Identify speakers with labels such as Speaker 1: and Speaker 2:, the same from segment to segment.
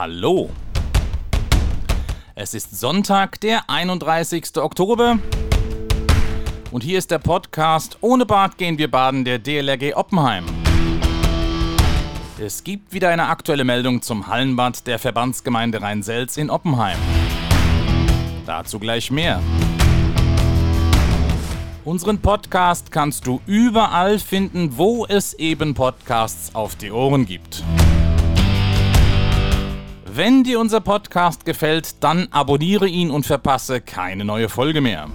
Speaker 1: Hallo. Es ist Sonntag, der 31. Oktober. Und hier ist der Podcast Ohne Bad gehen wir baden der DLRG Oppenheim. Es gibt wieder eine aktuelle Meldung zum Hallenbad der Verbandsgemeinde Rhein-Selz in Oppenheim. Dazu gleich mehr. Unseren Podcast kannst du überall finden, wo es eben Podcasts auf die Ohren gibt. Wenn dir unser Podcast gefällt, dann abonniere ihn und verpasse keine neue Folge mehr.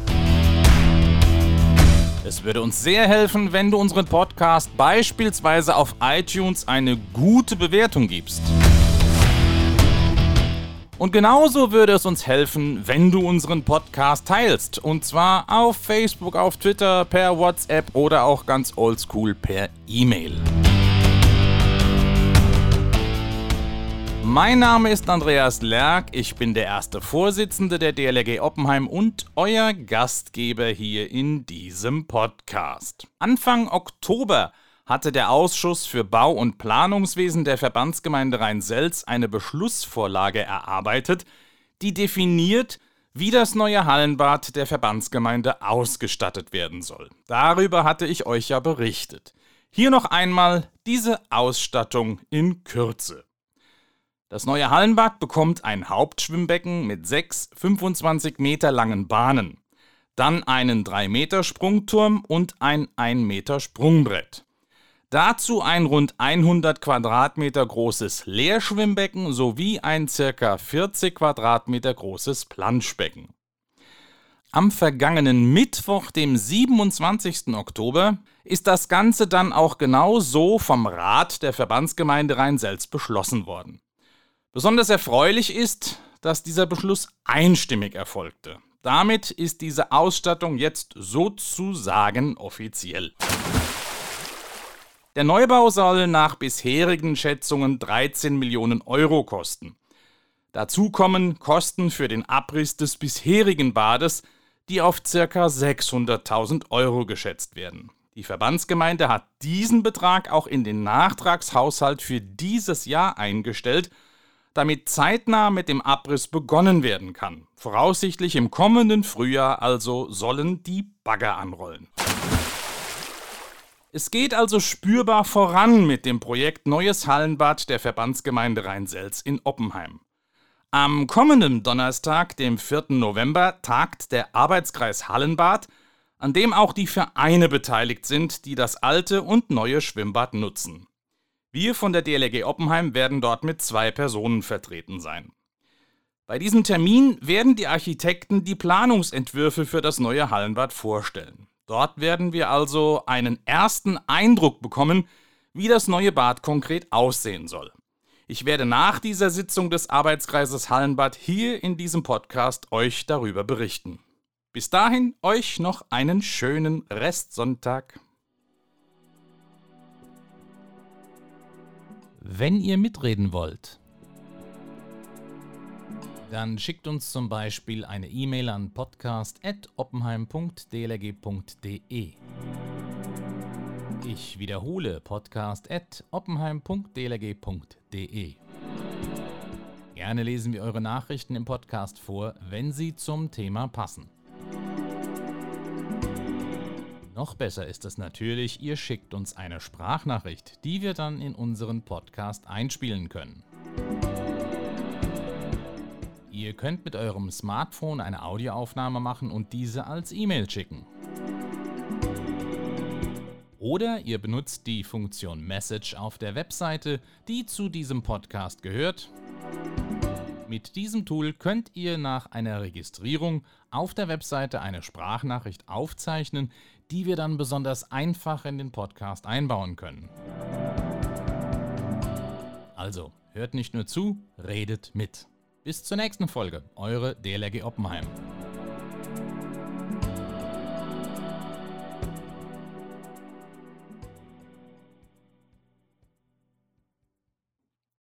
Speaker 1: Es würde uns sehr helfen, wenn du unseren Podcast beispielsweise auf iTunes eine gute Bewertung gibst. Und genauso würde es uns helfen, wenn du unseren Podcast teilst. Und zwar auf Facebook, auf Twitter, per WhatsApp oder auch ganz oldschool per E-Mail. Mein Name ist Andreas Lerck, ich bin der erste Vorsitzende der DLRG Oppenheim und euer Gastgeber hier in diesem Podcast. Anfang Oktober hatte der Ausschuss für Bau- und Planungswesen der Verbandsgemeinde Rhein-Selz eine Beschlussvorlage erarbeitet, die definiert, wie das neue Hallenbad der Verbandsgemeinde ausgestattet werden soll. Darüber hatte ich euch ja berichtet. Hier noch einmal diese Ausstattung in Kürze. Das neue Hallenbad bekommt ein Hauptschwimmbecken mit sechs 25 Meter langen Bahnen, dann einen 3 Meter Sprungturm und ein 1 Meter Sprungbrett. Dazu ein rund 100 Quadratmeter großes Leerschwimmbecken sowie ein ca. 40 Quadratmeter großes Planschbecken. Am vergangenen Mittwoch, dem 27. Oktober, ist das Ganze dann auch genau so vom Rat der Verbandsgemeinde Rhein-Selz beschlossen worden. Besonders erfreulich ist, dass dieser Beschluss einstimmig erfolgte. Damit ist diese Ausstattung jetzt sozusagen offiziell. Der Neubau soll nach bisherigen Schätzungen 13 Millionen Euro kosten. Dazu kommen Kosten für den Abriss des bisherigen Bades, die auf ca. 600.000 Euro geschätzt werden. Die Verbandsgemeinde hat diesen Betrag auch in den Nachtragshaushalt für dieses Jahr eingestellt, damit zeitnah mit dem Abriss begonnen werden kann. Voraussichtlich im kommenden Frühjahr also sollen die Bagger anrollen. Es geht also spürbar voran mit dem Projekt Neues Hallenbad der Verbandsgemeinde Rhein-Selz in Oppenheim. Am kommenden Donnerstag, dem 4. November, tagt der Arbeitskreis Hallenbad, an dem auch die Vereine beteiligt sind, die das alte und neue Schwimmbad nutzen. Wir von der DLRG Oppenheim werden dort mit zwei Personen vertreten sein. Bei diesem Termin werden die Architekten die Planungsentwürfe für das neue Hallenbad vorstellen. Dort werden wir also einen ersten Eindruck bekommen, wie das neue Bad konkret aussehen soll. Ich werde nach dieser Sitzung des Arbeitskreises Hallenbad hier in diesem Podcast euch darüber berichten. Bis dahin euch noch einen schönen Restsonntag. Wenn ihr mitreden wollt, dann schickt uns zum Beispiel eine E-Mail an podcast.oppenheim.dlg.de. Ich wiederhole podcast.oppenheim.dlg.de. Gerne lesen wir eure Nachrichten im Podcast vor, wenn sie zum Thema passen. Noch besser ist es natürlich, ihr schickt uns eine Sprachnachricht, die wir dann in unseren Podcast einspielen können. Ihr könnt mit eurem Smartphone eine Audioaufnahme machen und diese als E-Mail schicken. Oder ihr benutzt die Funktion Message auf der Webseite, die zu diesem Podcast gehört. Mit diesem Tool könnt ihr nach einer Registrierung auf der Webseite eine Sprachnachricht aufzeichnen, die wir dann besonders einfach in den Podcast einbauen können. Also, hört nicht nur zu, redet mit. Bis zur nächsten Folge, eure DLRG Oppenheim.